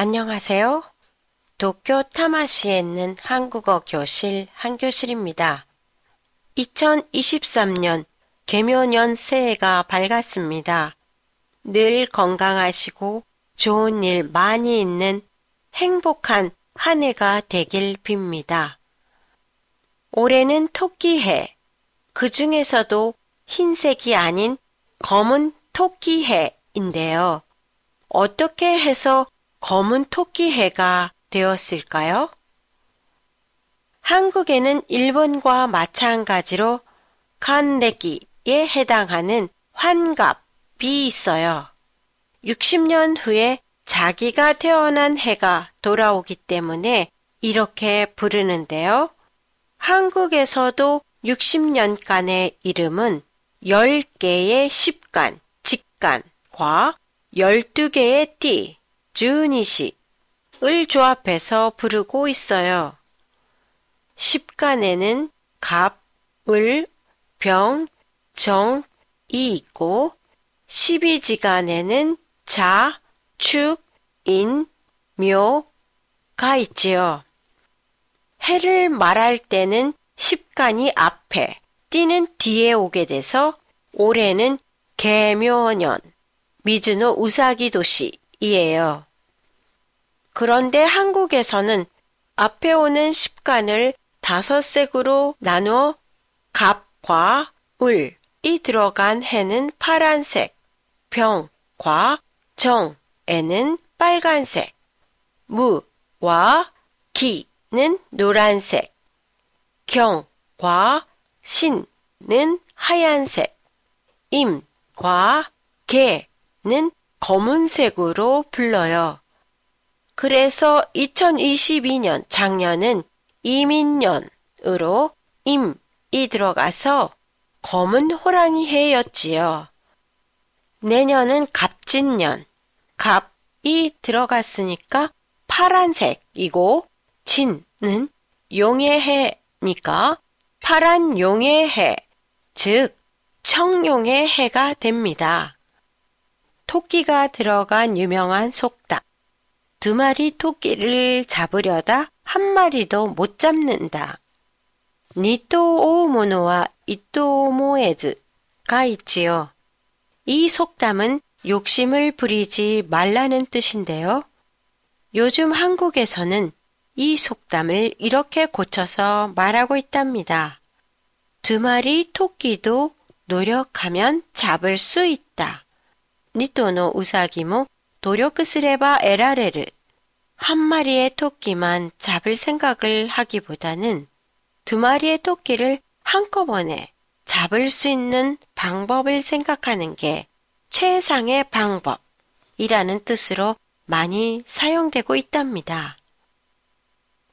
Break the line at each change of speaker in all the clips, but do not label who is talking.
안녕하세요. 도쿄 타마시에 있는 한국어 교실 한교실입니다. 2023년 개묘년 새해가 밝았습니다. 늘 건강하시고 좋은 일 많이 있는 행복한 한 해가 되길 빕니다. 올해는 토끼해, 그 중에서도 흰색이 아닌 검은 토끼해인데요. 어떻게 해서 검은 토끼해가 되었을까요? 한국에는 일본과 마찬가지로 간레기에 해당하는 환갑이 있어요. 60년 후에 자기가 태어난 해가 돌아오기 때문에 이렇게 부르는데요. 한국에서도 60년간의 이름은 10개의 십간, 직간과 12개의 띠, 주니시을 조합해서 부르고 있어요. 십간에는 갑, 을, 병, 정, 이 있고 십이지간에는 자, 축, 인, 묘 가 있지요. 해를 말할 때는 십간이 앞에, 띠는 뒤에 오게 돼서 올해는 개묘년, 미즈노 우사기 도시이에요. 그런데 한국에서는 앞에 오는 십간을 다섯 색으로 나누어 갑과 을이 들어간 해는 파란색, 병과 정에는 빨간색, 무와 기는 노란색, 경과 신은 하얀색, 임과 개는 검은색으로 불러요. 그래서 2022년 작년은 이민년으로 임이 들어가서 검은 호랑이 해였지요. 내년은 갑진년, 갑이 들어갔으니까 파란색이고 진은 용의 해니까 파란 용의 해, 즉 청룡의 해가 됩니다. 토끼가 들어간 유명한 속담. 두 마리 토끼를 잡으려다 한 마리도 못 잡는다. 니토 오우모노와 이토 오모에즈 가 있지요. 이 속담은 욕심을 부리지 말라는 뜻인데요. 요즘 한국에서는 이 속담을 이렇게 고쳐서 말하고 있답니다. 두 마리 토끼도 노력하면 잡을 수 있다. 니토노 우사기모 노력すれば 에라레를 한 마리의 토끼만 잡을 생각을 하기보다는 두 마리의 토끼를 한꺼번에 잡을 수 있는 방법을 생각하는 게 최상의 방법이라는 뜻으로 많이 사용되고 있답니다.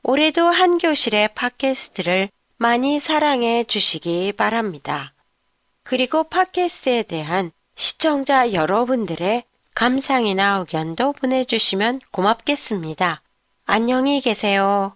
올해도 한교실의 팟캐스트를 많이 사랑해 주시기 바랍니다. 그리고 팟캐스트에 대한 시청자 여러분들의 감상이나 의견도 보내주시면 고맙겠습니다. 안녕히 계세요.